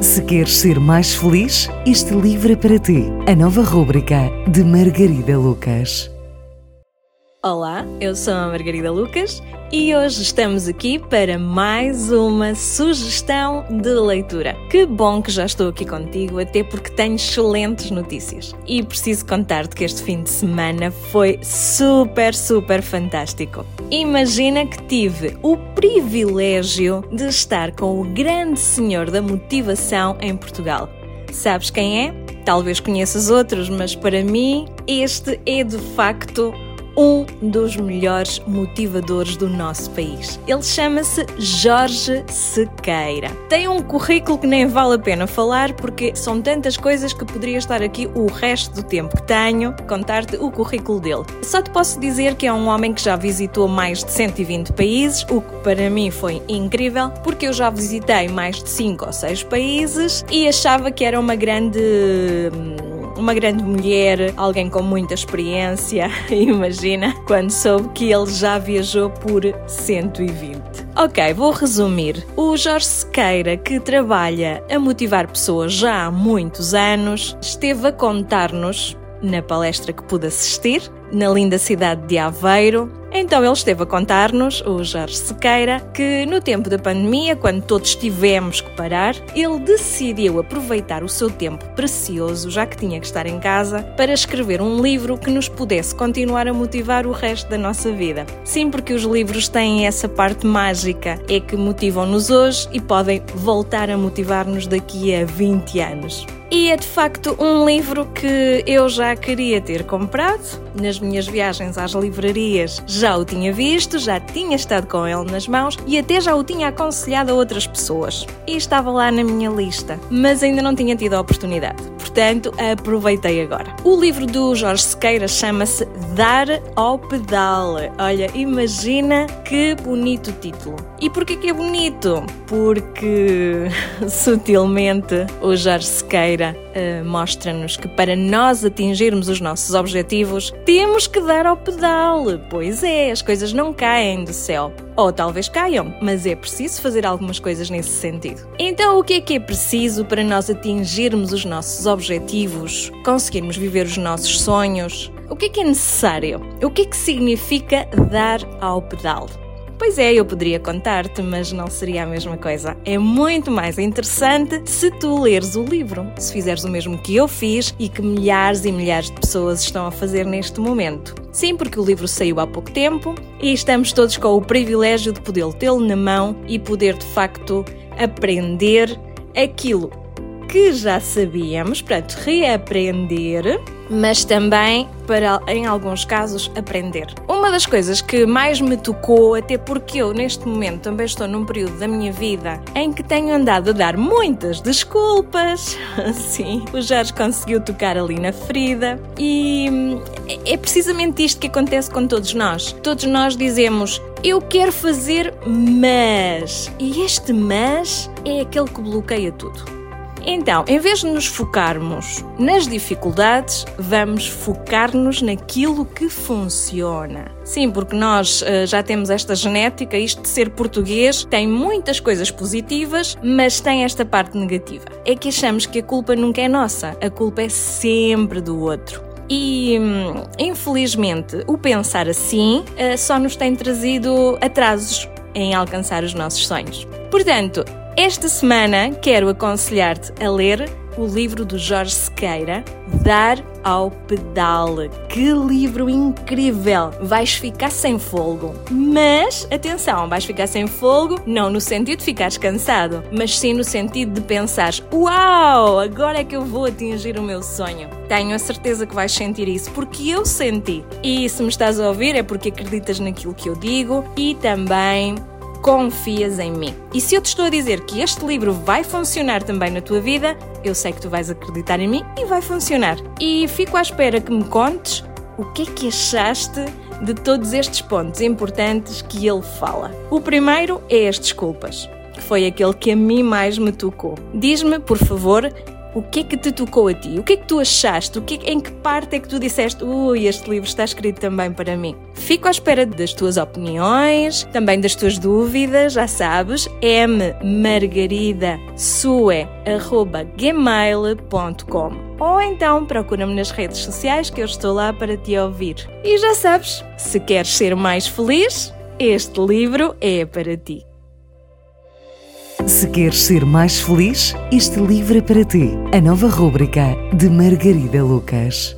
Se queres ser mais feliz, este livro é para ti. A nova rúbrica de Margarida Lucas. Olá, eu sou a Margarida Lucas e hoje estamos aqui para mais uma sugestão de leitura. Que bom que já estou aqui contigo, até porque tenho excelentes notícias. E preciso contar-te que este fim de semana foi super, super fantástico. Imagina que tive o privilégio de estar com o grande senhor da motivação em Portugal. Sabes quem é? Talvez conheças outros, mas para mim este é de facto um dos melhores motivadores do nosso país. Ele chama-se Jorge Sequeira. Tem um currículo que nem vale a pena falar porque são tantas coisas que poderia estar aqui o resto do tempo que tenho contar-te o currículo dele. Só te posso dizer que é um homem que já visitou mais de 120 países, o que para mim foi incrível, porque eu já visitei mais de 5 ou 6 países e achava que era uma grande hum, uma grande mulher, alguém com muita experiência, imagina, quando soube que ele já viajou por 120. Ok, vou resumir. O Jorge Sequeira, que trabalha a motivar pessoas já há muitos anos, esteve a contar-nos, na palestra que pude assistir, na linda cidade de Aveiro, então ele esteve a contar-nos, o Jorge Sequeira, que no tempo da pandemia, quando todos tivemos que parar, ele decidiu aproveitar o seu tempo precioso, já que tinha que estar em casa, para escrever um livro que nos pudesse continuar a motivar o resto da nossa vida. Sim, porque os livros têm essa parte mágica, é que motivam-nos hoje e podem voltar a motivar-nos daqui a 20 anos. E é de facto um livro que eu já queria ter comprado. Nas minhas viagens às livrarias já o tinha visto, já tinha estado com ele nas mãos e até já o tinha aconselhado a outras pessoas. E estava lá na minha lista, mas ainda não tinha tido a oportunidade. Portanto, aproveitei agora. O livro do Jorge Sequeira chama-se Dar ao Pedal. Olha, imagina que bonito título. E porquê que é bonito? Porque sutilmente o Jorge Sequeira uh, mostra-nos que para nós atingirmos os nossos objetivos temos que dar ao pedal. Pois é, as coisas não caem do céu. Ou talvez caiam, mas é preciso fazer algumas coisas nesse sentido. Então, o que é que é preciso para nós atingirmos os nossos objetivos, conseguirmos viver os nossos sonhos? O que é que é necessário? O que é que significa dar ao pedal? Pois é, eu poderia contar-te, mas não seria a mesma coisa. É muito mais interessante se tu leres o livro, se fizeres o mesmo que eu fiz e que milhares e milhares de pessoas estão a fazer neste momento. Sim, porque o livro saiu há pouco tempo e estamos todos com o privilégio de poder tê-lo na mão e poder de facto aprender aquilo que já sabíamos, portanto, reaprender, mas também para, em alguns casos, aprender. Uma das coisas que mais me tocou, até porque eu neste momento também estou num período da minha vida em que tenho andado a dar muitas desculpas, sim, o Jorge conseguiu tocar ali na ferida e é precisamente isto que acontece com todos nós. Todos nós dizemos eu quero fazer, mas. E este mas é aquele que bloqueia tudo. Então, em vez de nos focarmos nas dificuldades, vamos focar-nos naquilo que funciona. Sim, porque nós uh, já temos esta genética, isto de ser português tem muitas coisas positivas, mas tem esta parte negativa. É que achamos que a culpa nunca é nossa, a culpa é sempre do outro. E hum, infelizmente o pensar assim uh, só nos tem trazido atrasos em alcançar os nossos sonhos. Portanto, esta semana quero aconselhar-te a ler o livro do Jorge Sequeira, Dar ao Pedal. Que livro incrível! Vais ficar sem folgo. Mas, atenção, vais ficar sem folgo não no sentido de ficares cansado, mas sim no sentido de pensar: Uau, agora é que eu vou atingir o meu sonho. Tenho a certeza que vais sentir isso, porque eu senti. E se me estás a ouvir é porque acreditas naquilo que eu digo e também confias em mim. E se eu te estou a dizer que este livro vai funcionar também na tua vida, eu sei que tu vais acreditar em mim e vai funcionar. E fico à espera que me contes o que é que achaste de todos estes pontos importantes que ele fala. O primeiro é as desculpas, foi aquele que a mim mais me tocou. Diz-me, por favor, O que é que te tocou a ti? O que é que tu achaste? O que é, em que parte é que tu disseste, ui, este livro está escrito também para mim? Fico à espera das tuas opiniões, também das tuas dúvidas, já sabes, mmargaridasue.gmail.com ou então procura-me nas redes sociais que eu estou lá para te ouvir. E já sabes, se queres ser mais feliz, este livro é para ti. Se queres ser mais feliz, este livro é para ti. A nova rúbrica de Margarida Lucas.